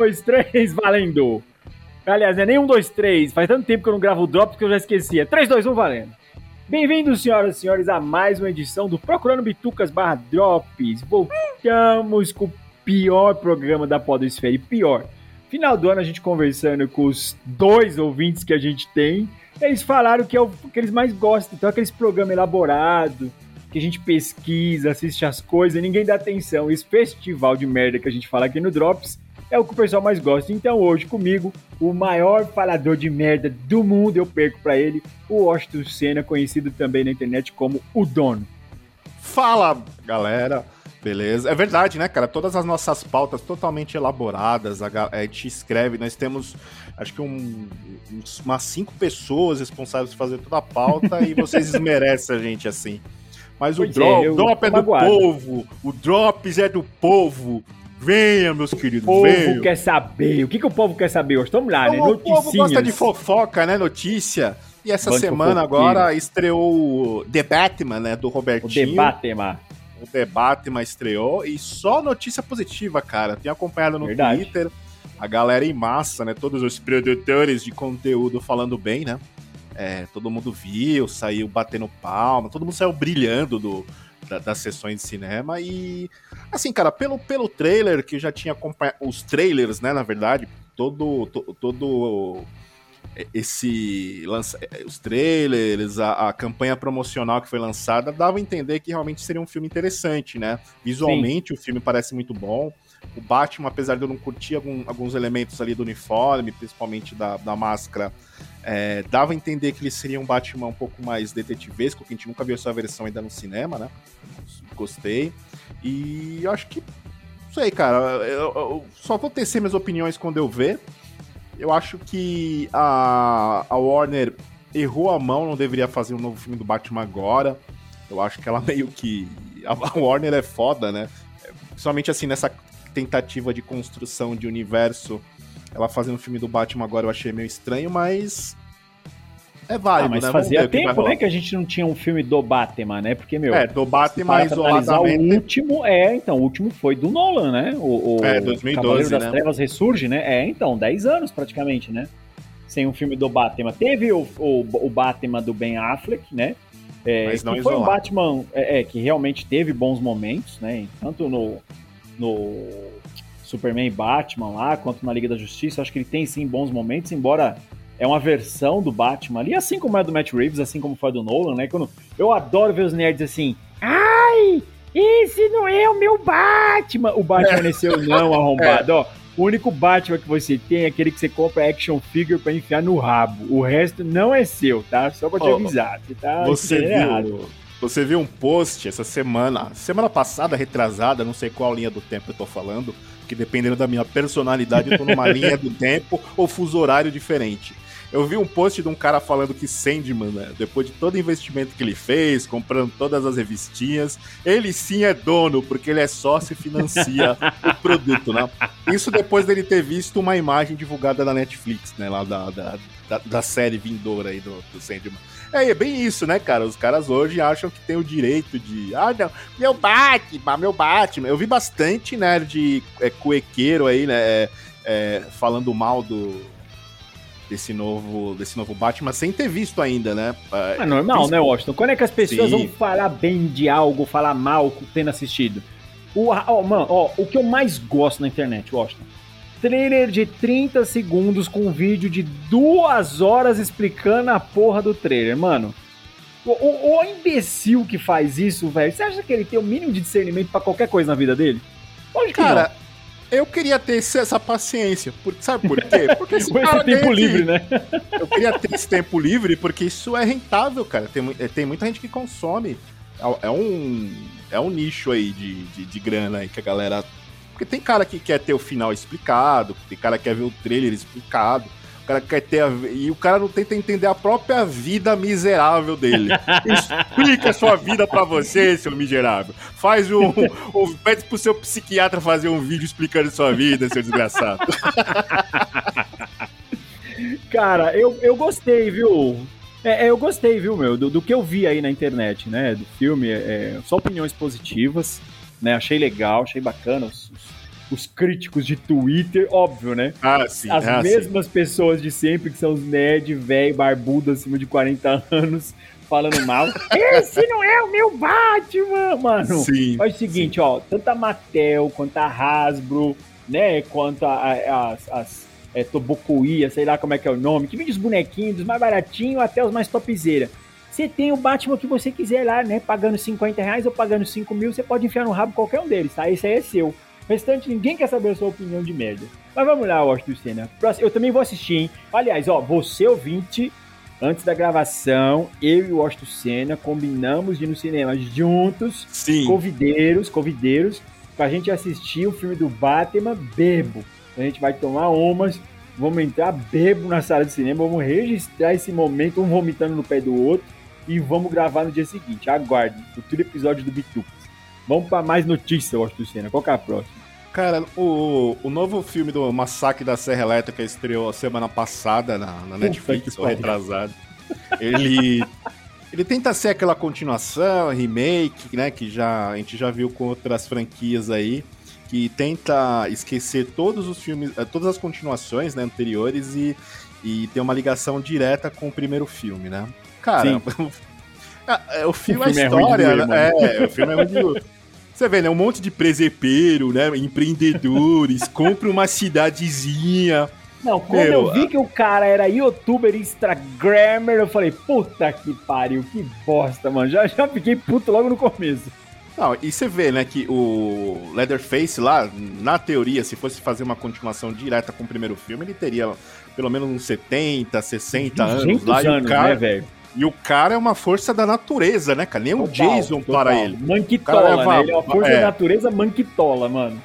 Dois, três, valendo! Aliás, é nem um, dois, três. Faz tanto tempo que eu não gravo o Drops que eu já esqueci. É três, dois, um, valendo! Bem-vindos, senhoras e senhores, a mais uma edição do Procurando Bitucas barra Drops. Voltamos com o pior programa da Podosfera e pior. Final do ano a gente conversando com os dois ouvintes que a gente tem. Eles falaram que é o que eles mais gostam. Então, aqueles programas elaborados, que a gente pesquisa, assiste as coisas ninguém dá atenção. Esse festival de merda que a gente fala aqui no Drops é o que o pessoal mais gosta. Então hoje comigo, o maior falador de merda do mundo, eu perco para ele, o Washington Senna, conhecido também na internet como o Dono. Fala, galera. Beleza. É verdade, né, cara? Todas as nossas pautas totalmente elaboradas, a, a gente escreve, nós temos acho que um, umas cinco pessoas responsáveis por fazer toda a pauta e vocês desmerecem a gente assim. Mas o drop, é, drop é do povo, o Drops é do povo. Venha, meus queridos, O povo venham. quer saber. O que, que o povo quer saber hoje? Vamos lá, então, né? O povo gosta de fofoca, né? Notícia. E essa Bando semana agora estreou o The Batman, né? Do Robertinho. O The Batman. O The Batman estreou. E só notícia positiva, cara. Tenho acompanhado no Verdade. Twitter. A galera em massa, né? Todos os produtores de conteúdo falando bem, né? É, todo mundo viu, saiu batendo palma, todo mundo saiu brilhando do, da, das sessões de cinema. E, assim, cara, pelo, pelo trailer, que eu já tinha acompanhado. Os trailers, né, na verdade, todo. todo, todo esse lança, os trailers, a, a, campanha promocional que foi lançada dava a entender que realmente seria um filme interessante, né? Visualmente Sim. o filme parece muito bom. O Batman, apesar de eu não curtir algum, alguns elementos ali do uniforme, principalmente da, da máscara, é, dava a entender que ele seria um Batman um pouco mais detetivesco, que a gente nunca viu essa versão ainda no cinema, né? Gostei. E eu acho que. Não sei, cara. Eu, eu só vou tecer minhas opiniões quando eu ver. Eu acho que a, a Warner errou a mão, não deveria fazer um novo filme do Batman agora. Eu acho que ela meio que. A Warner é foda, né? Principalmente assim, nessa tentativa de construção de universo ela fazendo o filme do Batman agora eu achei meio estranho, mas. É válido, ah, mas né? fazia tempo, né, que a gente não tinha um filme do Batman, né? Porque, meu. É, do Batman isoladamente. O último, é, então, o último foi do Nolan, né? O, o é, 2012. Cavaleiro das né? Trevas ressurge, né? É, então, 10 anos praticamente, né? Sem um filme do Batman. Teve o, o, o Batman do Ben Affleck, né? É, Mas não que foi um Batman é, é, que realmente teve bons momentos, né? Tanto no, no Superman e Batman lá, quanto na Liga da Justiça. Acho que ele tem sim bons momentos, embora é uma versão do Batman ali, assim como é do Matt Reeves, assim como foi do Nolan, né? Quando eu adoro ver os nerds assim, ai, esse não é o meu Batman. O Batman é seu não, arrombado, é. ó. O único Batman que você tem é aquele que você compra action figure para enfiar no rabo. O resto não é seu, tá? Só pra te avisar. Você tá você viu, errado. Você viu um post essa semana, semana passada, retrasada, não sei qual linha do tempo eu tô falando, que dependendo da minha personalidade, eu tô numa linha do tempo ou fuso horário diferente. Eu vi um post de um cara falando que Sandman, né, depois de todo o investimento que ele fez, comprando todas as revistinhas, ele sim é dono, porque ele é sócio e financia o produto, né? Isso depois dele ter visto uma imagem divulgada na Netflix, né, lá da, da, da, da série vindoura aí do, do Sandman. É, é bem isso, né, cara? Os caras hoje acham que tem o direito de. Ah, não, meu Batman, meu Batman. Eu vi bastante nerd é, cuequeiro aí, né? É, é, falando mal do. Desse novo, desse novo Batman sem ter visto ainda, né? É normal, né, Washington? Quando é que as pessoas Sim. vão falar bem de algo, falar mal tendo assistido? O, ó, mano, o que eu mais gosto na internet, Washington, trailer de 30 segundos com um vídeo de duas horas explicando a porra do trailer, mano. O, o, o imbecil que faz isso, velho, você acha que ele tem o mínimo de discernimento para qualquer coisa na vida dele? Onde Cara? Eu queria ter essa paciência. Por, sabe por quê? Porque esse, esse tempo livre, né? Eu queria ter esse tempo livre porque isso é rentável, cara. Tem, tem muita gente que consome. É, é um, é um nicho aí de, de, de grana aí que a galera porque tem cara que quer ter o final explicado, tem cara que quer ver o trailer explicado, cara quer ter. A... E o cara não tenta entender a própria vida miserável dele. Explica a sua vida para você, seu miserável. Faz um. um pede pro seu psiquiatra fazer um vídeo explicando sua vida, seu desgraçado. Cara, eu, eu gostei, viu? É, é, eu gostei, viu, meu, do, do, que eu vi aí na internet, né? Do filme, é, só opiniões positivas né? Achei legal, achei bacana os, os, os críticos de Twitter, óbvio, né? Ah, sim. As ah, mesmas sim. pessoas de sempre, que são os nerd, velho, barbudo, acima de 40 anos, falando mal. Esse não é o meu Batman, mano. Sim. Faz o seguinte, sim. ó, tanto a Mattel quanto a Hasbro, né, quanto a, a, as, as é, Tobocuia, sei lá como é que é o nome, que vende os bonequinhos, dos mais baratinhos até os mais topzera. Você tem o Batman que você quiser lá, né? Pagando 50 reais ou pagando 5 mil, você pode enfiar no rabo qualquer um deles, tá? Esse aí é seu. Restante, ninguém quer saber a sua opinião de merda. Mas vamos lá, Washington Senna. Eu também vou assistir, hein? Aliás, ó, você ouvinte, antes da gravação, eu e o Washington Senna combinamos de ir no cinema juntos, Sim. convideiros, convideiros, pra gente assistir o filme do Batman bebo. A gente vai tomar umas, vamos entrar bebo na sala de cinema, vamos registrar esse momento, um vomitando no pé do outro e vamos gravar no dia seguinte. Aguarde, futuro episódio do Bitucas. Vamos para mais notícias, Washington Senna. Qual que é a próxima? Cara, o, o novo filme do Massacre da Serra Elétrica estreou semana passada na, na Netflix, ou retrasado. Ele, ele tenta ser aquela continuação, remake, né? Que já, a gente já viu com outras franquias aí. Que tenta esquecer todos os filmes, eh, todas as continuações né, anteriores e, e ter uma ligação direta com o primeiro filme, né? Cara, é, o filme, o filme a história, é, né? é, o filme é muito Você vê, né? Um monte de presepeiro, né? Empreendedores, compra uma cidadezinha. Não, quando Meu, eu vi que o cara era youtuber Instagrammer, eu falei, puta que pariu, que bosta, mano. Já, já fiquei puto logo no começo. Não, e você vê, né, que o Leatherface lá, na teoria, se fosse fazer uma continuação direta com o primeiro filme, ele teria pelo menos uns 70, 60 anos lá. Anos, e o cara, né, velho? E o cara é uma força da natureza, né, cara? Nem total, o Jason total. para ele. Manquitola, né? Ele é uma força é. da natureza manquitola, mano.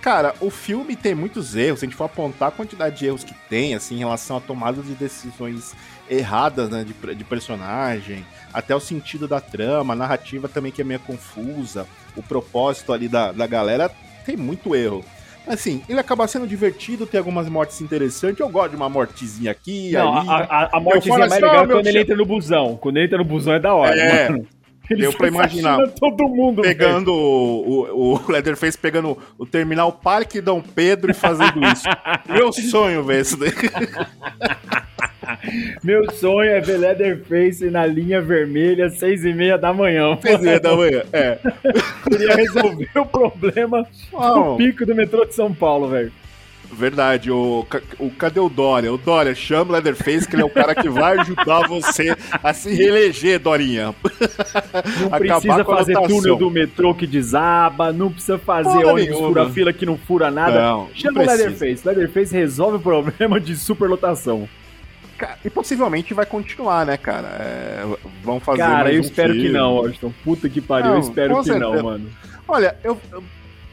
Cara, o filme tem muitos erros. Se a gente for apontar a quantidade de erros que tem, assim, em relação à tomada de decisões erradas, né, de, de personagem, até o sentido da trama, a narrativa também que é meio confusa, o propósito ali da, da galera, tem muito erro. Assim, ele acaba sendo divertido, tem algumas mortes interessantes. Eu gosto de uma mortezinha aqui. Não, ali. A, a, a mortezinha é mais assim, legal oh, quando ele entra no busão. Quando ele entra no busão é da hora, é. mano. Ele Deu pra imaginar. Todo mundo, Pegando o, o, o, Leatherface, pegando o terminal Parque Dom Pedro e fazendo isso. Meu sonho ver isso daí. Meu sonho é ver Leatherface na linha vermelha, seis e meia da manhã. Seis e meia da manhã, é. Queria resolver o problema oh. do pico do metrô de São Paulo, velho. Verdade, o, o cadê o Dória? O Dória chama o Leatherface, que ele é o cara que vai ajudar você a se reeleger, Dorinha. Não precisa fazer túnel do metrô que desaba, não precisa fazer Porra ônibus fura-fila que não fura nada. Não, chama não o Leatherface. Leatherface resolve o problema de superlotação. E possivelmente vai continuar, né, cara? É, vão fazer Cara, eu um espero filme. que não, Austin. Puta que pariu, não, eu espero que não, mano. Olha, eu, eu,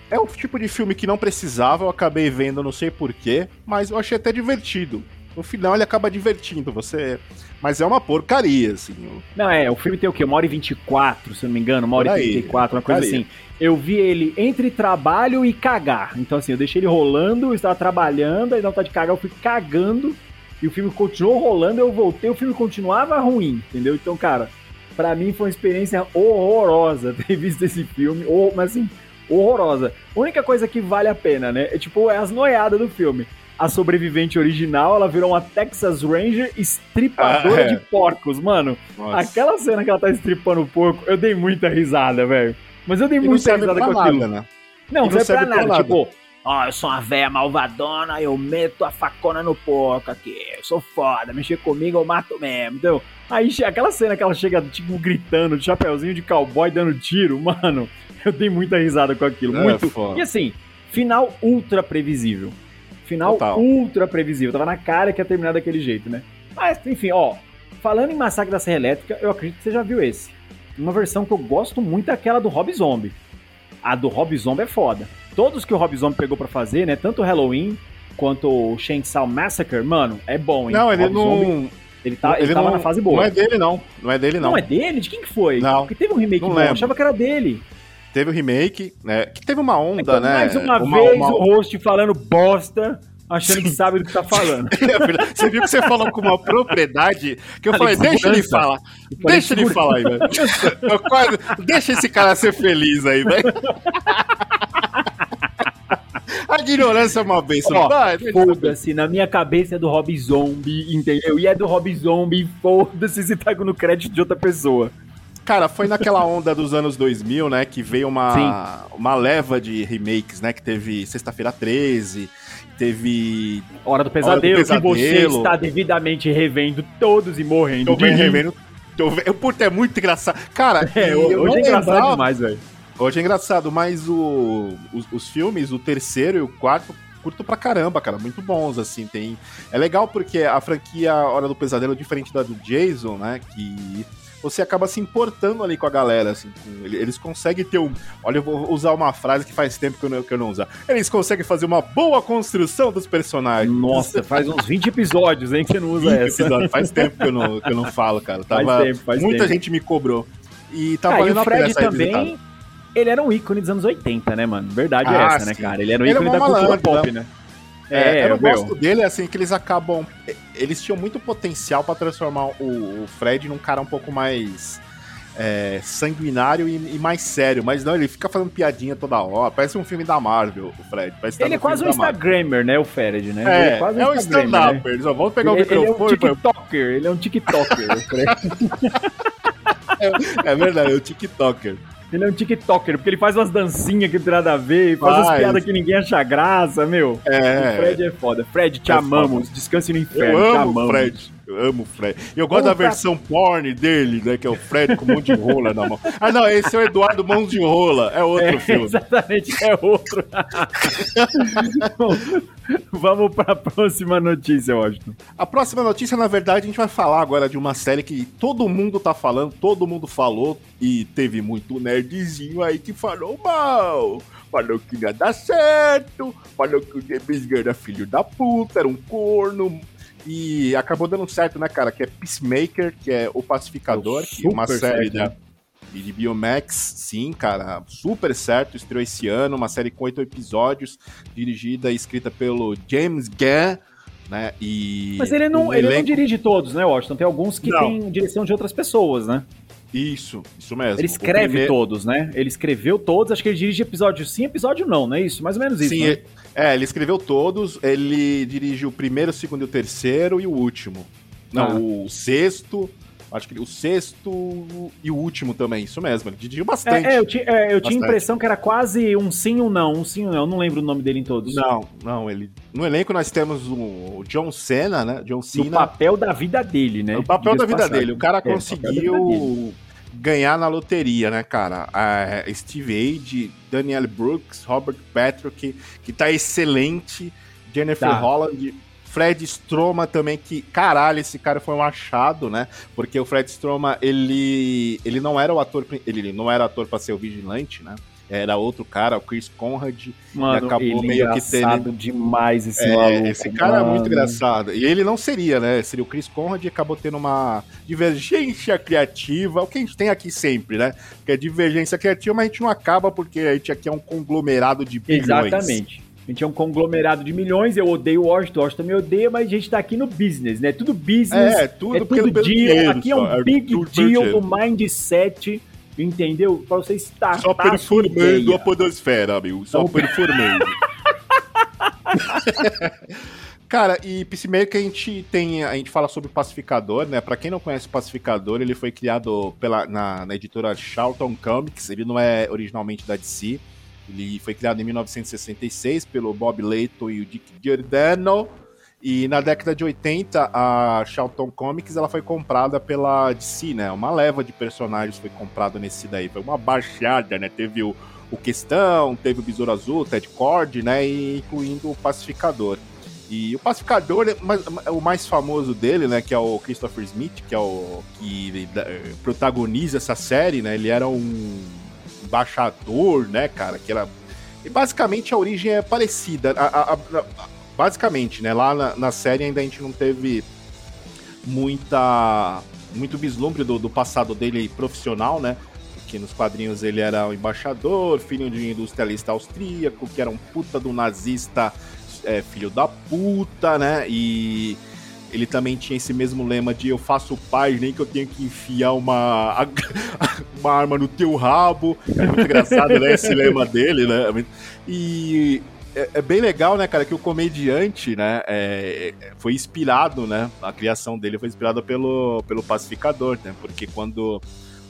é o tipo de filme que não precisava, eu acabei vendo, não sei porquê, mas eu achei até divertido. No final ele acaba divertindo você. Mas é uma porcaria, assim. Não, é, o filme tem o quê? Uma hora e 24, se não me engano, uma hora e 34, uma coisa assim. Eu vi ele entre trabalho e cagar. Então, assim, eu deixei ele rolando, eu estava trabalhando, aí dá vontade de cagar, eu fui cagando e o filme continuou rolando, eu voltei, o filme continuava ruim, entendeu? Então, cara, para mim foi uma experiência horrorosa ter visto esse filme, ou, mas assim, horrorosa. A única coisa que vale a pena, né? É tipo, é as noiadas do filme. A sobrevivente original, ela virou uma Texas Ranger estripadora ah, é. de porcos, mano. Nossa. Aquela cena que ela tá estripando o porco, eu dei muita risada, velho. Mas eu dei e muita risada com aquilo. Nada, né? Não, não serve pra nada. nada. Tipo, Ó, eu sou uma véia malvadona, eu meto a facona no porco aqui. Eu sou foda, mexer comigo eu mato mesmo, entendeu? Aí aquela cena que ela chega, tipo, gritando, de chapeuzinho de cowboy dando tiro, mano, eu dei muita risada com aquilo. É, muito. Foda. E assim, final ultra previsível. Final Total. ultra previsível. Tava na cara que ia terminar daquele jeito, né? Mas, enfim, ó. Falando em Massacre da Serra Elétrica, eu acredito que você já viu esse. Uma versão que eu gosto muito é aquela do Rob Zombie. A do Rob Zombie é foda todos que o Rob Zombie pegou para fazer, né? Tanto o Halloween quanto o Chainsaw Massacre, mano, é bom, hein? Não, ele não... Zombie, ele, tá, ele, ele tava não, na fase boa. Não é dele, não. Não é dele, não. Não é dele? De quem que foi? Não. Porque teve um remake não bom, eu achava que era dele. Teve o um remake, né? Que teve uma onda, então, né? Mais uma, uma vez uma... o host falando bosta achando que sabe do que tá falando. É você viu que você falou com uma propriedade que eu falei, deixa ele falar. Deixa ele falar aí, velho. deixa esse cara ser feliz aí, velho. A ignorância é uma bênção. Foda-se, na minha cabeça é do Rob Zombie, entendeu? E é do Rob Zombie, foda-se se tá no crédito de outra pessoa. Cara, foi naquela onda dos anos 2000, né, que veio uma, uma leva de remakes, né, que teve Sexta-feira 13, teve Hora do Pesadelo, Hora do Pesadelo. que você está devidamente revendo todos e morrendo. Tô bem revendo. Tô... Puta, é muito engraçado. Cara, é, hoje é engraçado demais, velho. Hoje é engraçado, mas o, os, os filmes, o terceiro e o quarto, curto pra caramba, cara. Muito bons, assim. Tem... É legal porque a franquia Hora do Pesadelo é diferente da do Jason, né? Que você acaba se importando ali com a galera, assim. eles conseguem ter um. Olha, eu vou usar uma frase que faz tempo que eu não, que eu não uso. Eles conseguem fazer uma boa construção dos personagens. Nossa, faz uns 20 episódios, hein, que você não usa essa. Episódios. Faz tempo que eu não, que eu não falo, cara. Tava, faz tempo, faz muita tempo. gente me cobrou. E tá ah, valendo e o Fred também. Ele era um ícone dos anos 80, né, mano? Verdade é ah, é essa, né, sim. né, cara? Ele era um ícone da cultura pop, né? É, é, eu meu. gosto dele, assim, que eles acabam. Eles tinham muito potencial para transformar o, o, Fred num cara um pouco mais é, sanguinário e, e, mais sério. Mas não, ele fica fazendo piadinha toda hora. Parece um filme da Marvel, o Fred. Parece ele é quase um Instagrammer, né, o Fred, né? É, é, quase um é um stand-upper. Né? Vamos pegar o microfone. Ele é um TikToker, ele é um TikToker, o Fred. é, é verdade, é um TikToker. Ele é um TikToker, porque ele faz umas dancinhas que não tem nada a ver, faz umas piadas que ninguém acha graça, meu. É. O Fred é foda. Fred, te é amamos. Foda. Descanse no inferno. Eu amo o Fred. Eu amo o Fred. E eu gosto da versão porn dele, né? Que é o Fred com um monte de rola na mão. Ah, não, esse é o Eduardo Mãos de Rola. É outro é, filme. Exatamente, é outro. Vamos para a próxima notícia, Washington. A próxima notícia, na verdade, a gente vai falar agora de uma série que todo mundo tá falando, todo mundo falou, e teve muito nerdzinho aí que falou mal falou que ia dar certo, falou que o James Gunn era filho da puta, era um corno, e acabou dando certo, né, cara? Que é Peacemaker, que é O Pacificador, que é uma série da, de Biomax, sim, cara, super certo, estreou esse ano, uma série com oito episódios, dirigida e escrita pelo James Gunn, né? E Mas ele não, ele elenco... não dirige todos, né, Washington? Tem alguns que têm direção de outras pessoas, né? Isso, isso mesmo. Ele escreve primeiro... todos, né? Ele escreveu todos, acho que ele dirige episódio sim, episódio não, não é isso? Mais ou menos isso. Sim, né? é, ele escreveu todos, ele dirige o primeiro, o segundo e o terceiro e o último. Não, ah. o sexto, acho que o sexto e o último também, isso mesmo, ele dirigiu bastante. É, é eu, ti, é, eu tinha a impressão que era quase um sim ou não, um sim ou não, eu não lembro o nome dele em todos. Não, não, ele... No elenco nós temos o John Cena, né, John Cena. O papel da vida dele, né? O papel da vida passado. dele, o cara é, conseguiu ganhar na loteria, né, cara? A Steve Age, Daniel Brooks, Robert Patrick, que tá excelente, Jennifer tá. Holland, Fred Stroma também, que, caralho, esse cara foi um achado, né? Porque o Fred Stroma, ele, ele não era o ator, ele não era ator pra ser o vigilante, né? era outro cara, o Chris Conrad, Mano, e acabou ele meio que tendo demais esse é, maluco. Esse cara Mano. é muito engraçado. E ele não seria, né? Seria o Chris Conrad e acabou tendo uma divergência criativa, o que a gente tem aqui sempre, né? Que é divergência criativa, mas a gente não acaba porque a gente aqui é um conglomerado de bilhões. Exatamente. A gente é um conglomerado de milhões, eu odeio o Washington, o Washington me odeia, mas a gente tá aqui no business, né? Tudo business, é, tudo, é tudo deal, dinheiro, aqui é um é big deal no mindset Entendeu? Pra você estar. Só performando a podosfera, amigo. Só então... performando. Cara, e Peacemaker a gente tem. A gente fala sobre o Pacificador, né? Pra quem não conhece o Pacificador, ele foi criado pela, na, na editora Charlton Comics. Ele não é originalmente da DC. Ele foi criado em 1966 pelo Bob Layton e o Dick Giordano. E na década de 80, a Charlton Comics ela foi comprada pela DC, né? Uma leva de personagens foi comprada nesse daí. Foi uma baixada, né? Teve o, o Questão, teve o Besouro Azul, o Ted Cord, né? E incluindo o Pacificador. E o Pacificador, é o mais famoso dele, né? Que é o Christopher Smith, que é o que protagoniza essa série, né? Ele era um embaixador, né, cara? Que era. E basicamente a origem é parecida. A, a, a, basicamente, né? Lá na, na, série ainda a gente não teve muita muito vislumbre do, do passado dele profissional, né? Porque nos quadrinhos ele era o embaixador, filho de um industrialista austríaco, que era um puta do nazista, é, filho da puta, né? E ele também tinha esse mesmo lema de eu faço paz, nem que eu tenha que enfiar uma, uma arma no teu rabo. É muito engraçado, né? Esse lema dele, né? E é, é, bem legal, né, cara, que o comediante, né, é, foi inspirado, né, a criação dele foi inspirada pelo, pelo pacificador, né, porque quando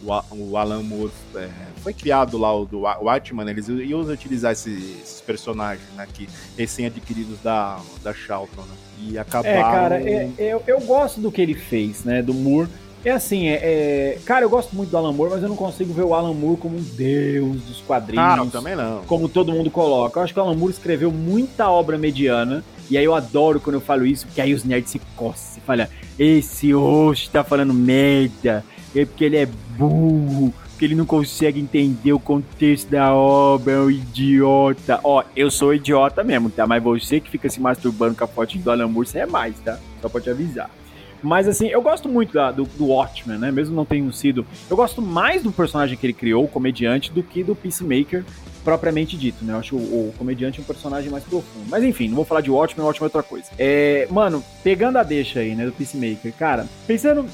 o, o Alan Moore é, foi criado lá, o do Watchman, eles iam utilizar esses, esses personagens, né, que recém-adquiridos da, da Charlton, né, e acabaram... É, cara, é, eu, eu gosto do que ele fez, né, do Moore, é assim, é, é, Cara, eu gosto muito do Alan Moore, mas eu não consigo ver o Alan Moore como um deus dos quadrinhos. Ah, também não. Como todo mundo coloca. Eu acho que o Alan Moore escreveu muita obra mediana. E aí eu adoro quando eu falo isso, porque aí os nerds se coçam e falam: esse host tá falando merda. É porque ele é burro. Porque ele não consegue entender o contexto da obra, é um idiota. Ó, eu sou idiota mesmo, tá? Mas você que fica se masturbando com a foto do Alan Moore, você é mais, tá? Só pra te avisar. Mas assim, eu gosto muito da, do, do Watchmen, né? Mesmo não tendo sido. Eu gosto mais do personagem que ele criou, o comediante, do que do Peacemaker propriamente dito, né? Eu acho o, o, comediante um personagem mais profundo. Mas enfim, não vou falar de Watchmen, Watchmen é outra coisa. É, mano, pegando a deixa aí, né, do Peacemaker, cara, pensando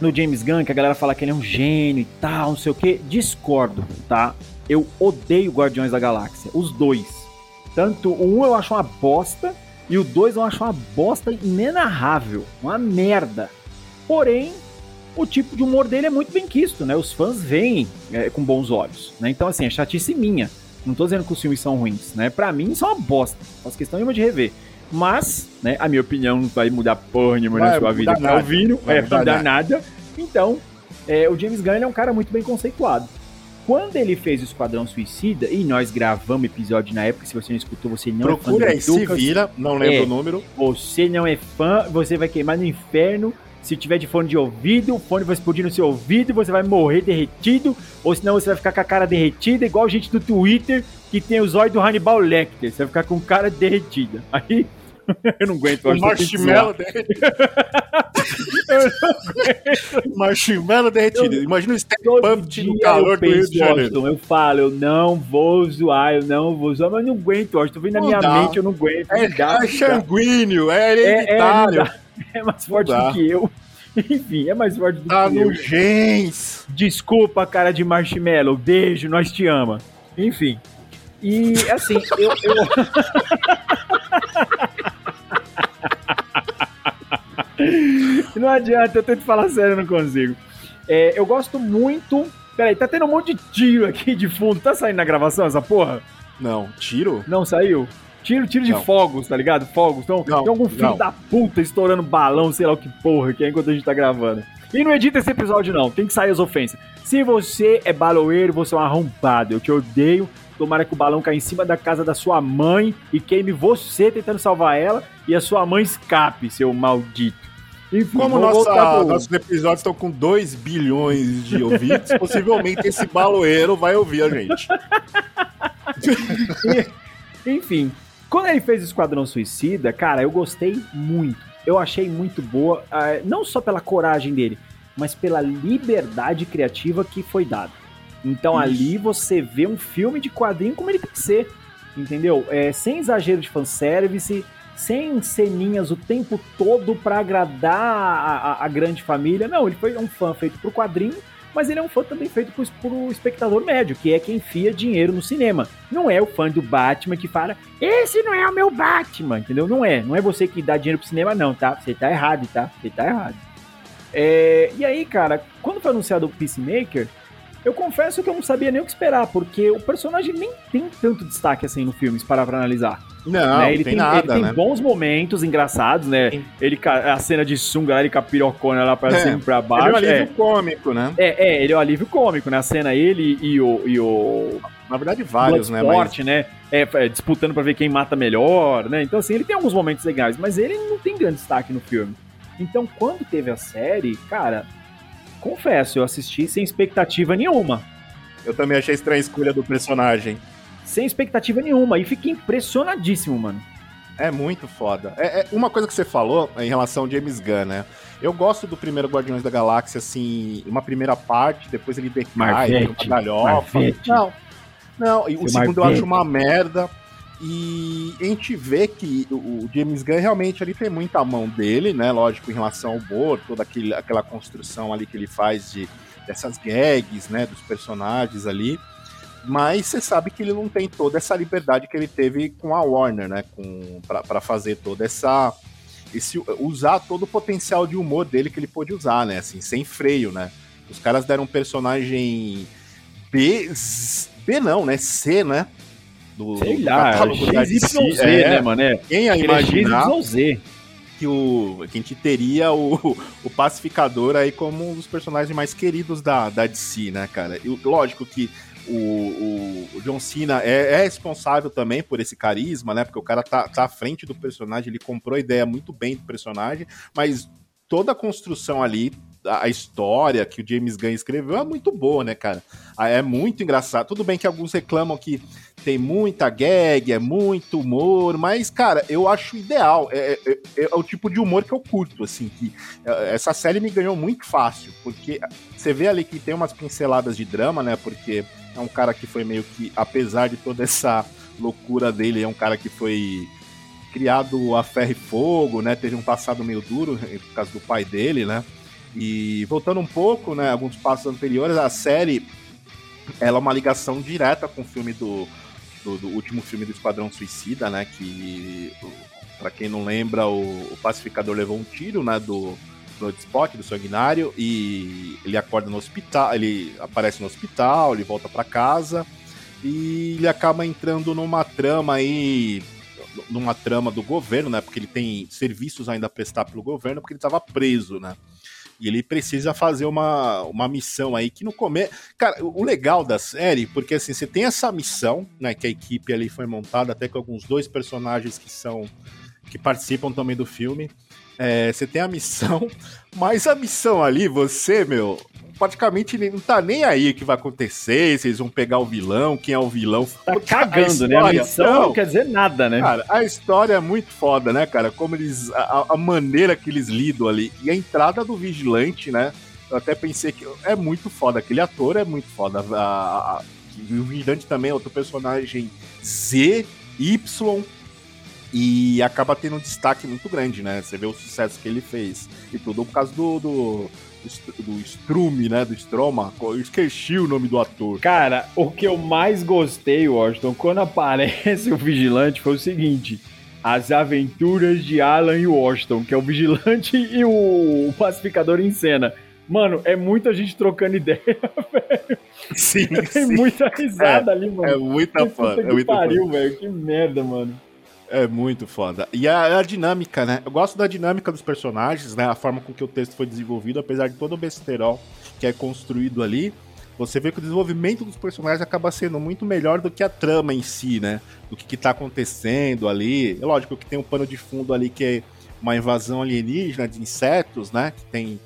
no James Gunn, que a galera fala que ele é um gênio e tal, não sei o que, discordo, tá? Eu odeio Guardiões da Galáxia, os dois. Tanto o um eu acho uma bosta, e o 2 eu acho uma bosta inenarrável, uma merda. Porém, o tipo de humor dele é muito bem quisto, né? Os fãs veem é, com bons olhos, né? Então, assim, é chatice minha. Não tô dizendo que os filmes são ruins, né? Pra mim, são uma bosta. Faço questão nenhuma de rever. Mas, né, a minha opinião não vai mudar porra nenhuma na sua vida. Tá ouvindo, vai é, mudar, mudar nada. nada. Então, é, o James Gunn é um cara muito bem conceituado. Quando ele fez o Esquadrão Suicida, e nós gravamos episódio na época, se você não escutou, você não Procura é fã aí, se vira, não lembro é, o número. Você não é fã, você vai queimar no inferno. Se tiver de fone de ouvido, o fone vai explodir no seu ouvido, você vai morrer derretido, ou senão você vai ficar com a cara derretida, igual gente do Twitter que tem os olhos do Hannibal Lecter. Você vai ficar com cara derretida. Aí eu não aguento. O marshmallow derretido. eu não aguento. Marshmallow derretido. Eu, Imagina o Step Puft no calor do Rio de Janeiro. eu falo, eu não vou zoar, eu não vou zoar, mas eu não aguento, Washington. Tô vendo na minha dá. mente, eu não aguento. É, dá, é sanguíneo, é hereditário. É, é, é mais forte do que eu. Enfim, é mais forte do tá que eu. gens. Desculpa, cara de marshmallow. Beijo, nós te ama. Enfim. E assim, eu... eu... não adianta, eu tento falar sério, eu não consigo. É, eu gosto muito. Peraí, tá tendo um monte de tiro aqui de fundo. Tá saindo na gravação essa porra? Não, tiro? Não saiu? Tiro, tiro de fogos, tá ligado? Fogos. Então, não, tem algum filho não. da puta estourando balão, sei lá o que porra, que é enquanto a gente tá gravando. E não edita esse episódio, não. Tem que sair as ofensas. Se você é baloeiro, você é um arrombado. Eu te odeio. Tomara que o balão caia em cima da casa da sua mãe e queime você tentando salvar ela e a sua mãe escape, seu maldito. Enfim, Como nossa, nossos episódios estão com 2 bilhões de ouvintes, possivelmente esse baloeiro vai ouvir a gente. Enfim, quando ele fez o Esquadrão Suicida, cara, eu gostei muito. Eu achei muito boa, uh, não só pela coragem dele, mas pela liberdade criativa que foi dada. Então Isso. ali você vê um filme de quadrinho como ele tem que ser, entendeu? É, sem exagero de fanservice, sem ceninhas o tempo todo para agradar a, a, a, grande família. Não, ele foi um fã feito pro quadrinho, mas ele é um fã também feito pro, pro espectador médio, que é quem enfia dinheiro no cinema. Não é o fã do Batman que fala, esse não é o meu Batman, entendeu? Não é. Não é você que dá dinheiro pro cinema, não, tá? Você tá errado, tá? Você tá errado. É, e aí, cara, quando foi anunciado o Peacemaker, eu confesso que eu não sabia nem o que esperar, porque o personagem nem tem tanto destaque assim no filme, se parar pra analisar. Não, né? ele tem, tem nada, Ele tem né? bons momentos engraçados, né? Sim. Ele, a cena de sunga, ele com a pirocona lá pra é. cima e pra baixo. Ele é um alívio é. cômico, né? É, é, ele é um alívio cômico, né? A cena ele e o... E o... Na verdade, vários, né? Mas... né? É, é, disputando pra ver quem mata melhor, né? Então, assim, ele tem alguns momentos legais, mas ele não tem grande destaque no filme. Então, quando teve a série, cara, confesso, eu assisti sem expectativa nenhuma. Eu também achei estranha a escolha do personagem. Sem expectativa nenhuma. E fiquei impressionadíssimo, mano. É muito foda. É, é, uma coisa que você falou em relação ao James Gunn, né? Eu gosto do primeiro Guardiões da Galáxia, assim, uma primeira parte, depois ele decai, Marvete, uma galhofa. Marvete. Não, não, e o segundo Marvete. eu acho uma merda. E a gente vê que o James Gunn realmente ali tem muita mão dele, né? Lógico, em relação ao Bor, toda aquele, aquela construção ali que ele faz de dessas gags, né? Dos personagens ali. Mas você sabe que ele não tem toda essa liberdade que ele teve com a Warner, né? Com, para fazer toda essa. Esse, usar todo o potencial de humor dele que ele pôde usar, né? Assim, sem freio, né? Os caras deram um personagem B. B não, né? C, né? Do, Sei do lá, XYZ, é, né, mano? Quem ia imaginar que o que a gente teria o, o pacificador aí como um dos personagens mais queridos da, da DC, né, cara? E, lógico que o, o, John Cena é, é, responsável também por esse carisma, né? Porque o cara tá, tá à frente do personagem, ele comprou a ideia muito bem do personagem, mas toda a construção ali a história que o James Gunn escreveu é muito boa, né, cara? Ah, é muito engraçado. Tudo bem que alguns reclamam que tem muita gag, é muito humor, mas, cara, eu acho ideal. É, é, é, é o tipo de humor que eu curto, assim, que é, essa série me ganhou muito fácil, porque você vê ali que tem umas pinceladas de drama, né? Porque é um cara que foi meio que, apesar de toda essa loucura dele, é um cara que foi criado a ferro e fogo, né? Teve um passado meio duro por causa do pai dele, né? E voltando um pouco, né, alguns passos anteriores, a série ela é uma ligação direta com o filme do, do, do último filme do Esquadrão Suicida, né, que para quem não lembra, o, o, pacificador levou um tiro, né, do Bloodspot, do sanguinário, e ele acorda no hospital, ele aparece no hospital, ele volta para casa e ele acaba entrando numa trama aí numa trama do governo, né? Porque ele tem serviços ainda a prestar pelo governo, porque ele estava preso, né? E ele precisa fazer uma, uma missão aí que no começo. Cara, o legal da série, porque assim, você tem essa missão, né? Que a equipe ali foi montada, até com alguns dois personagens que são. que participam também do filme. É, você tem a missão, mas a missão ali, você, meu, praticamente não tá nem aí o que vai acontecer, se eles vão pegar o vilão, quem é o vilão. Tá cagando, história, né? A missão não, não, quer dizer nada, né? Cara, a história é muito foda, né, cara? Como eles. A, a maneira que eles lidam ali. E a entrada do vigilante, né? Eu até pensei que é muito foda. Aquele ator é muito foda. A, a, o vigilante também é outro personagem Z, Y, e acaba tendo um destaque muito grande, né? Você vê o sucesso que ele fez e tudo por causa do, do, do Strume, né? Do Stroma. Eu esqueci o nome do ator. Cara, o que eu mais gostei, Washington, quando aparece o Vigilante, foi o seguinte. As Aventuras de Alan e Washington, que é o Vigilante e o Pacificador em cena. Mano, é muita gente trocando ideia, velho. Sim, Tem sim. muita risada é, ali, mano. É muita fã. É muito pariu, velho. Que merda, mano. É muito foda. E a, a, dinâmica, né? Eu gosto da dinâmica dos personagens, né? A forma com que o texto foi desenvolvido, apesar de todo o besterol que é construído ali. Você vê que o desenvolvimento dos personagens acaba sendo muito melhor do que a trama em si, né? Do que, que tá acontecendo ali. É lógico que tem um pano de fundo ali que é uma invasão alienígena de insetos, né? Que tem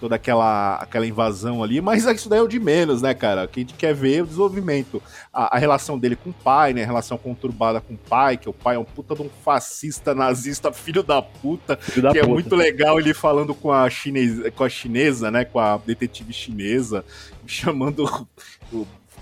toda aquela, aquela invasão ali, mas isso daí é o de menos, né, cara? O que a gente quer ver é o desenvolvimento. A, a, relação dele com o pai, né? A relação conturbada com o pai, que o pai é um puta de um fascista, nazista, filho da puta. Filho da que é puta. é muito legal ele falando com a, chinesa, com a chinesa, né? Com a detetive chinesa, chamando.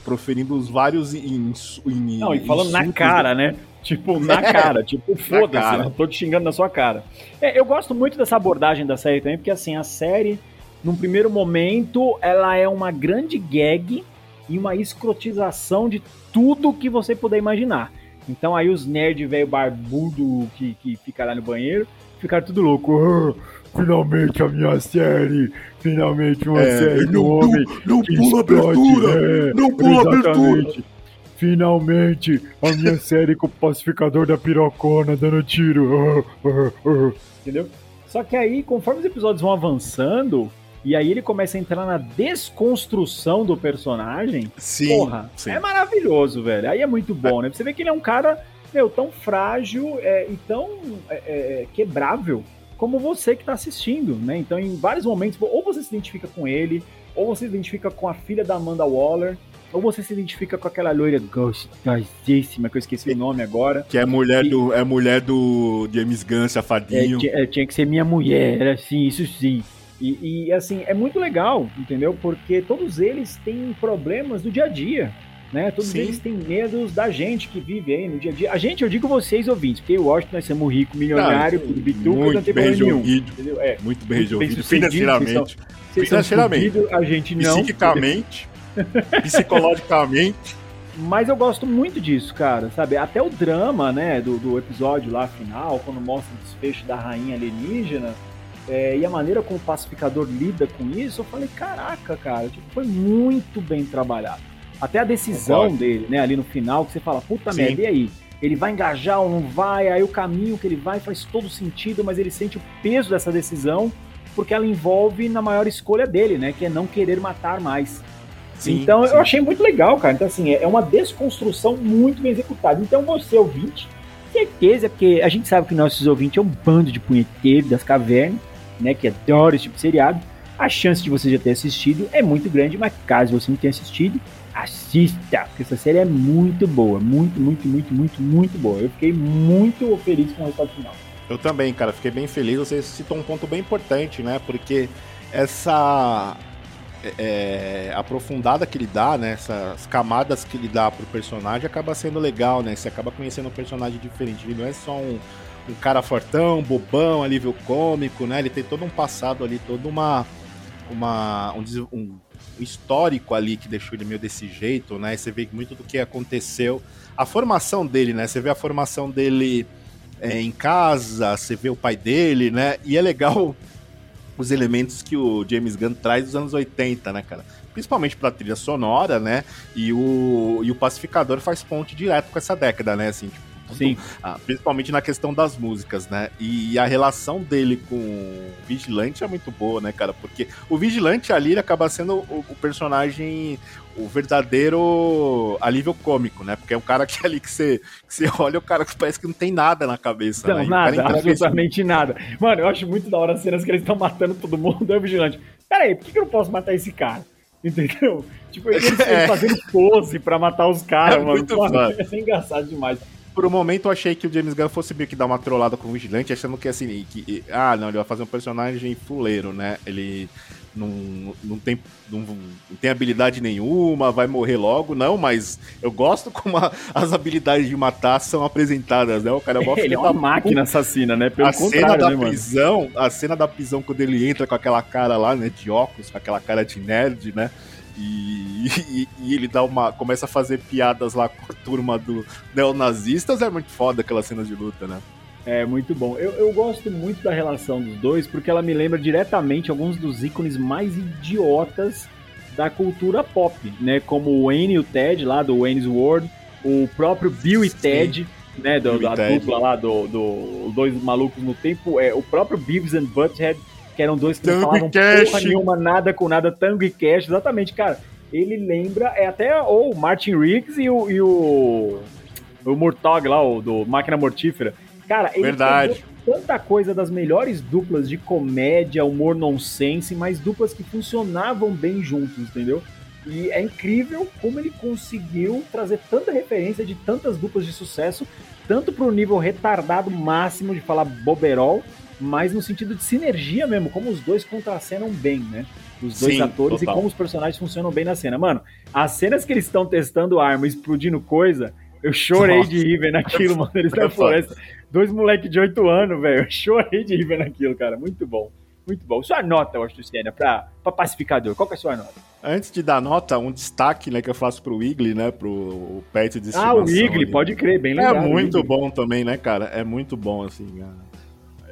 proferindo os vários. In, in, Não, e falando na cara, né? Tipo, na cara, tipo, foda-se, né? tô te xingando na sua cara. É, eu gosto muito dessa abordagem da série também, porque assim, a série num primeiro momento, ela é uma grande gag e uma escrotização de tudo que você puder imaginar. Então aí os nerds velho barbudo que, que fica lá no banheiro ficaram tudo louco. Oh, finalmente a minha série, finalmente uma é, série do homem. Não pula abertura! É, não pula abertura! Finalmente a minha série com o pacificador da pirocona dando tiro. Entendeu? Só que aí, conforme os episódios vão avançando, e aí ele começa a entrar na desconstrução do personagem. Sim. Porra, sim. é maravilhoso, velho. Aí é muito bom, né? Você vê que ele é um cara, meu, tão frágil é, e tão é, é, quebrável como você que tá assistindo, né? Então, em vários momentos, ou você se identifica com ele, ou você se identifica com a filha da Amanda Waller, ou você se identifica com aquela loira gostosíssima, que eu esqueci o nome agora. Que é mulher e... do é mulher do James Gunn, safadinho. É, é, tinha que ser minha mulher, era assim, isso sim. E, e, assim, é muito legal, entendeu? Porque todos eles têm problemas do dia a dia. Né? Todos Sim. eles têm medos da gente que vive aí no dia a dia. A gente, eu digo vocês ouvintes, porque eu acho que nós somos rico, milionário, não, bituca, não tem bem. Nenhum, é, muito bem resolvido. Financeiramente. Financeiramente. a gente não. Psiquicamente, psicologicamente. Mas eu gosto muito disso, cara, sabe? Até o drama, né, do, do episódio lá final, quando mostra o desfecho da rainha alienígena, é, e a maneira como o pacificador lida com isso, eu falei, caraca, cara, tipo, foi muito bem trabalhado. Até a decisão dele, né, ali no final, que você fala, puta Sim. merda, e aí? Ele vai engajar ou não vai? Aí o caminho que ele vai faz todo sentido, mas ele sente o peso dessa decisão porque ela envolve na maior escolha dele, né, que é não querer matar mais. Sim, então sim. eu achei muito legal, cara. Então, assim, é uma desconstrução muito bem executada. Então, você, ouvinte, certeza, porque a gente sabe que nossos ouvintes é um bando de punheteiros das cavernas, né? Que adora esse tipo de seriado. A chance de você já ter assistido é muito grande, mas caso você não tenha assistido, assista, porque essa série é muito boa. Muito, muito, muito, muito, muito boa. Eu fiquei muito feliz com o resultado final. Eu também, cara, fiquei bem feliz. Você citou um ponto bem importante, né? Porque essa é, é, aprofundada que ele dá, né? Essas camadas que ele dá pro personagem acaba sendo legal, né? Você acaba conhecendo um personagem diferente. Ele não é só um, um cara fortão, bobão, alívio cômico, né? Ele tem todo um passado ali, todo uma, uma um, um, histórico ali que deixou ele meio desse jeito, né? Você vê muito do que aconteceu. A formação dele, né? Você vê a formação dele é, em casa, você vê o pai dele, né? E é legal os elementos que o James Gunn traz dos anos 80, né, cara? Principalmente pra trilha sonora, né? E o, e o Pacificador faz ponte direto com essa década, né? Assim, tipo, Sim. Ah, principalmente na questão das músicas, né? E a relação dele com o Vigilante é muito boa, né, cara? Porque o Vigilante ali ele acaba sendo o, o personagem, o verdadeiro alívio cômico, né? Porque é um cara que ali que você, que você olha, o cara que parece que não tem nada na cabeça. Não, né? nada, absolutamente nada. Mano, eu acho muito da hora as cenas que eles estão matando todo mundo, é o Vigilante. Pera aí, por que eu não posso matar esse cara? Entendeu? Tipo, eles, é. fazendo pose pra matar os caras, é mano. Muito Pô, é engraçado demais por um momento eu achei que o James Gunn fosse meio que dar uma trollada com o Vigilante, achando que assim, que, ah, não, ele vai fazer um personagem fuleiro, né? Ele não, não, tem, não, não, tem habilidade nenhuma, vai morrer logo, não, mas eu gosto como a, as habilidades de matar são apresentadas, né? O cara mostra ele é uma máquina assassina, né? Pelo a cena da né, prisão, mano? a cena da prisão quando ele entra com aquela cara lá, né, de óculos, com aquela cara de nerd, né? E, e, e, ele dá uma. começa a fazer piadas lá com a turma do neonazistas, é muito foda aquelas cenas de luta, né? É muito bom. Eu, eu gosto muito da relação dos dois porque ela me lembra diretamente alguns dos ícones mais idiotas da cultura pop, né? Como o Wayne e o Ted lá do Wayne's World, o próprio Bill e Sim. Ted, né? Do, da dupla lá do, do dois malucos no tempo, é o próprio Beavis and Butthead que eram dois que Tango não falavam porra nenhuma, nada com nada, Tango e Cash, exatamente, cara. Ele lembra, é até o Martin Riggs e o, e o, o Murtog lá, o do Máquina Mortífera. Cara, ele Verdade. tanta coisa das melhores duplas de comédia, humor nonsense, mas duplas que funcionavam bem juntos, entendeu? E é incrível como ele conseguiu trazer tanta referência de tantas duplas de sucesso, tanto pro nível retardado máximo de falar boberol, mas no sentido de sinergia mesmo, como os dois contracenam bem, né? Os dois Sim, atores total. e como os personagens funcionam bem na cena. Mano, as cenas que eles estão testando arma, explodindo coisa, eu chorei Nossa. de rir vendo aquilo, mano. Eles na floresta. Dois moleques de 8 anos, velho. Eu chorei de rir vendo aquilo, cara. Muito bom. Muito bom. Sua nota, Luciana, pra, pra pacificador, qual que é a sua nota? Antes de dar nota, um destaque né, que eu faço pro Wiggly, né? Pro pet de estimação. Ah, o Wiggly, pode crer, bem legal. É muito bom também, né, cara? É muito bom, assim.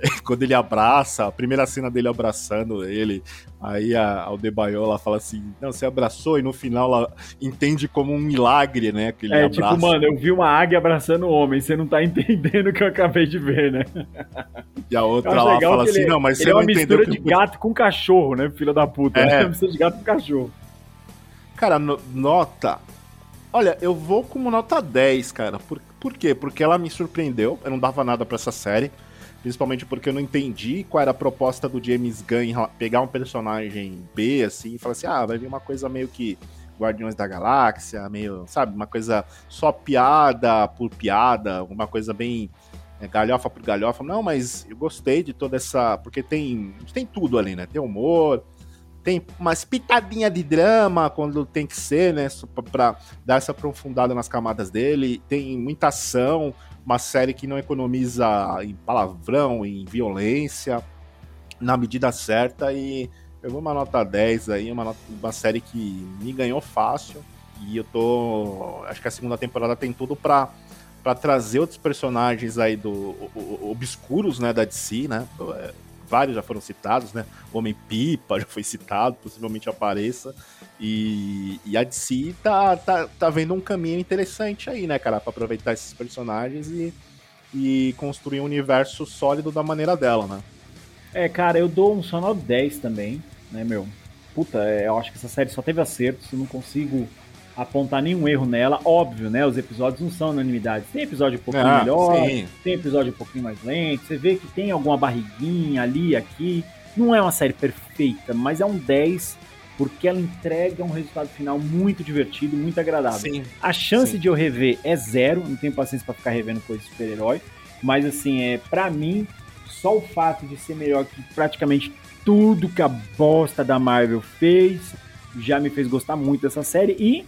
quando ele abraça, a primeira cena dele abraçando ele, aí a Aldebaiola fala assim, não, você abraçou, e no final ela entende como um milagre, né, aquele É, tipo, abraço. tipo, mano, eu vi uma águia abraçando o um homem, você não tá entendendo o que eu acabei de ver, né? E a outra lá fala assim, ele, não, mas você não entendeu... é uma mistura de gato com cachorro, né, filho da puta, é. é uma mistura de gato com cachorro. Cara, no, nota... Olha, eu vou como nota 10, cara. Por, por quê? Porque ela me surpreendeu, eu não dava nada para essa série. Principalmente porque eu não entendi qual era a proposta do James Gunn em pegar um personagem B, assim, e falar assim, ah, vai vir uma coisa meio que Guardiões da Galáxia, meio, sabe, uma coisa só piada por piada, uma coisa bem é, galhofa por galhofa. Não, mas eu gostei de toda essa. Porque tem, tem tudo ali, né? Tem humor, tem umas pitadinha de drama quando tem que ser, né? Pra, pra dar essa aprofundada nas camadas dele. Tem muita ação, uma série que não economiza em palavrão, em violência, na medida certa e eu vou uma nota 10 aí, uma, nota, uma série que me ganhou fácil. E eu tô. Acho que a segunda temporada tem tudo pra, pra trazer outros personagens aí do. O, o, obscuros, né, da DC, né? Vários já foram citados, né? O Homem-Pipa já foi citado, possivelmente apareça. E, e a DC tá, tá, tá vendo um caminho interessante aí, né, cara? Pra aproveitar esses personagens e, e construir um universo sólido da maneira dela, né? É, cara, eu dou um sonoro 10 também, né, meu? Puta, é, eu acho que essa série só teve acertos, eu não consigo apontar nenhum erro nela. Óbvio, né? Os episódios não são unanimidades. Tem episódio um pouquinho ah, melhor, sim. tem episódio um pouquinho mais lento. Você vê que tem alguma barriguinha ali, aqui. Não é uma série perfeita, mas é um 10 porque ela entrega um resultado final muito divertido, muito agradável. Sim, a chance sim. de eu rever é zero, não tenho paciência para ficar revendo coisa de super-herói, mas assim, é para mim, só o fato de ser melhor que praticamente tudo que a bosta da Marvel fez já me fez gostar muito dessa série e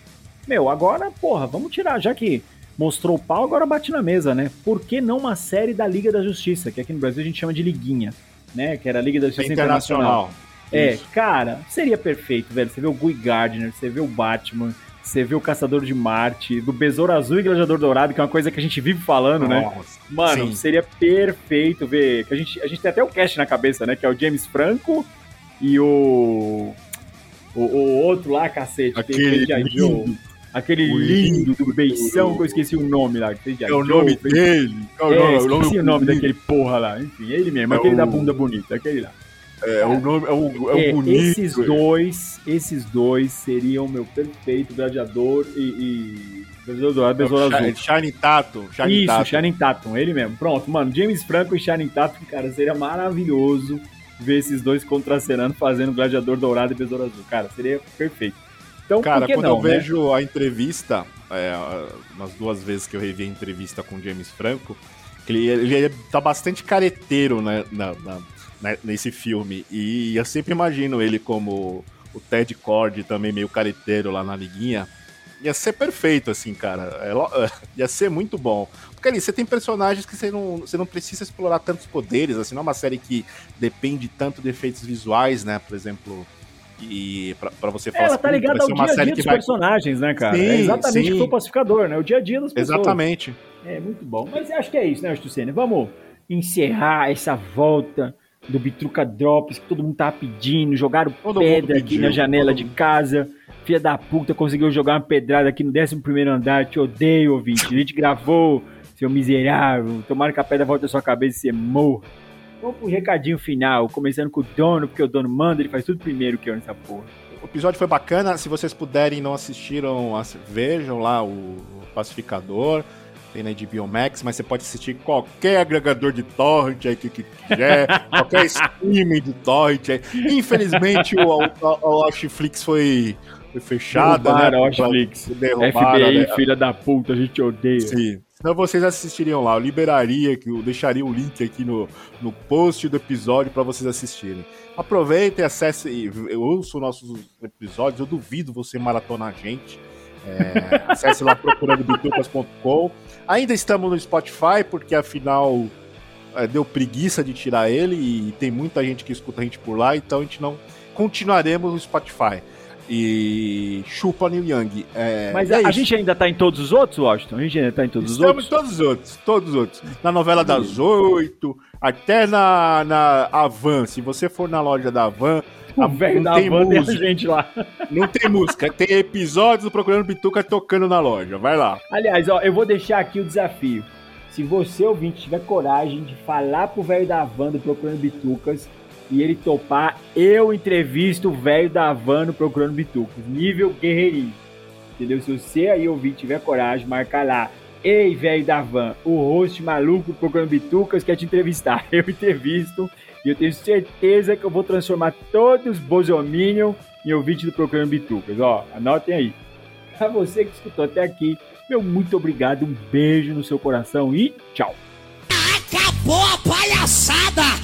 meu, agora, porra, vamos tirar, já que mostrou o pau, agora bate na mesa, né? Por que não uma série da Liga da Justiça, que aqui no Brasil a gente chama de Liguinha, né? Que era a Liga da Justiça Internacional. Internacional. É, Isso. cara, seria perfeito, velho. Você vê o Guy Gardner, você vê o Batman, você vê o Caçador de Marte, do Besouro Azul e Gladiador Dourado, que é uma coisa que a gente vive falando, né? Nossa, né? Mano, sim. seria perfeito ver. Que a, gente, a gente tem até o cast na cabeça, né? Que é o James Franco e o. O, o outro lá, cacete. Aquele, aquele Aquele lindo, do beição, que eu esqueci o nome lá. Que é o nome dele. É, o nome, esqueci o nome, o daquele porra lá. Enfim, ele mesmo, é aquele o... da bunda bonita, aquele lá. É, o nome é o, é, é bonito. Esses dois, esses dois seriam o meu perfeito gladiador e. e... Besouro Besouro Azul. Shining Tatum. Shining Isso, Tatum. Shining Tatum, ele mesmo. Pronto, mano, James Franco e Shining Tatum, cara, seria maravilhoso ver esses dois contracenando, fazendo Gladiador Dourado e Besouro Azul. Cara, seria perfeito. Então, Cara, quando não, eu né? vejo a entrevista, é, nas duas vezes que eu revi a entrevista com o James Franco, ele, ele tá bastante careteiro né, na, na, na, nesse filme. E eu sempre imagino ele como o Ted Cord também meio careteiro lá na liguinha. Ia ser perfeito, assim, cara. É, ia ser muito bom. Porque ali, você tem personagens que você não, você não precisa explorar tantos poderes, assim, não é uma série que depende tanto de efeitos visuais, né? Por exemplo, e pra, você falar Ela tá ligada ao dia a dia dos vai... personagens, né, cara? Sim, é exatamente sim. o que foi o pacificador, né? O dia a dia das pessoas. Exatamente. É muito bom. Mas acho que é isso, né, Astucene? Vamos encerrar essa volta do Bitruca Drops que todo mundo tava pedindo. Jogaram todo pedra aqui na janela de casa. Filha da puta conseguiu jogar uma pedrada aqui no 11 andar. Te odeio, ouvinte. A gente gravou, seu miserável. Tomara que a pedra volte à sua cabeça e você morra. Vamos pro recadinho final, começando com o dono, porque o dono manda, ele faz tudo primeiro que eu nessa porra. O episódio foi bacana, se vocês puderem e não assistiram, vejam lá o Pacificador, tem na HBO Max, mas você pode assistir qualquer agregador de torrent aí que, quiser, qualquer streaming de torrent aí. Infelizmente o, o, o Netflix foi, fechado, né? Netflix. FBI, né? filha da puta, a gente odeia. Sim. Senão vocês assistiriam lá. Eu liberaria, eu deixaria o link aqui no, no post do episódio para vocês assistirem. Aproveitem, acesse, ouçam nossos episódios. Eu duvido você maratonar a gente. É, acesse lá procurando bitucas.com. Ainda estamos no Spotify, porque afinal é, deu preguiça de tirar ele e tem muita gente que escuta a gente por lá, então a gente não continuaremos no Spotify e chupa Neil Young. É, Mas é a, a, gente ainda tá em todos os outros, Washington? A gente ainda tá em todos Estamos os outros? Estamos em todos os outros, todos os outros. Na novela das oito, até na, na Avan. Se você for na loja da Avan, o velho da tem música. tem gente lá. Não tem música, tem episódios do Procurando Bituca tocando na loja. Vai lá. Aliás, ó, eu vou deixar aqui o desafio. Se você, ouvinte, tiver coragem de falar pro velho da Van do Procurando Bitucas e ele topar, eu entrevisto o velho da Havana procurando bitucas. Nível guerreirinho. Entendeu? Se você aí ouvir tiver coragem, marca lá. Ei, velho da van, o host maluco procurando bitucas quer te entrevistar. Eu entrevisto e eu tenho certeza que eu vou transformar todos os Bozominion em ouvinte do Procurando Bitucas. Ó, anotem aí. Pra você que escutou até aqui, meu muito obrigado, um beijo no seu coração e tchau. Acabou a palhaçada!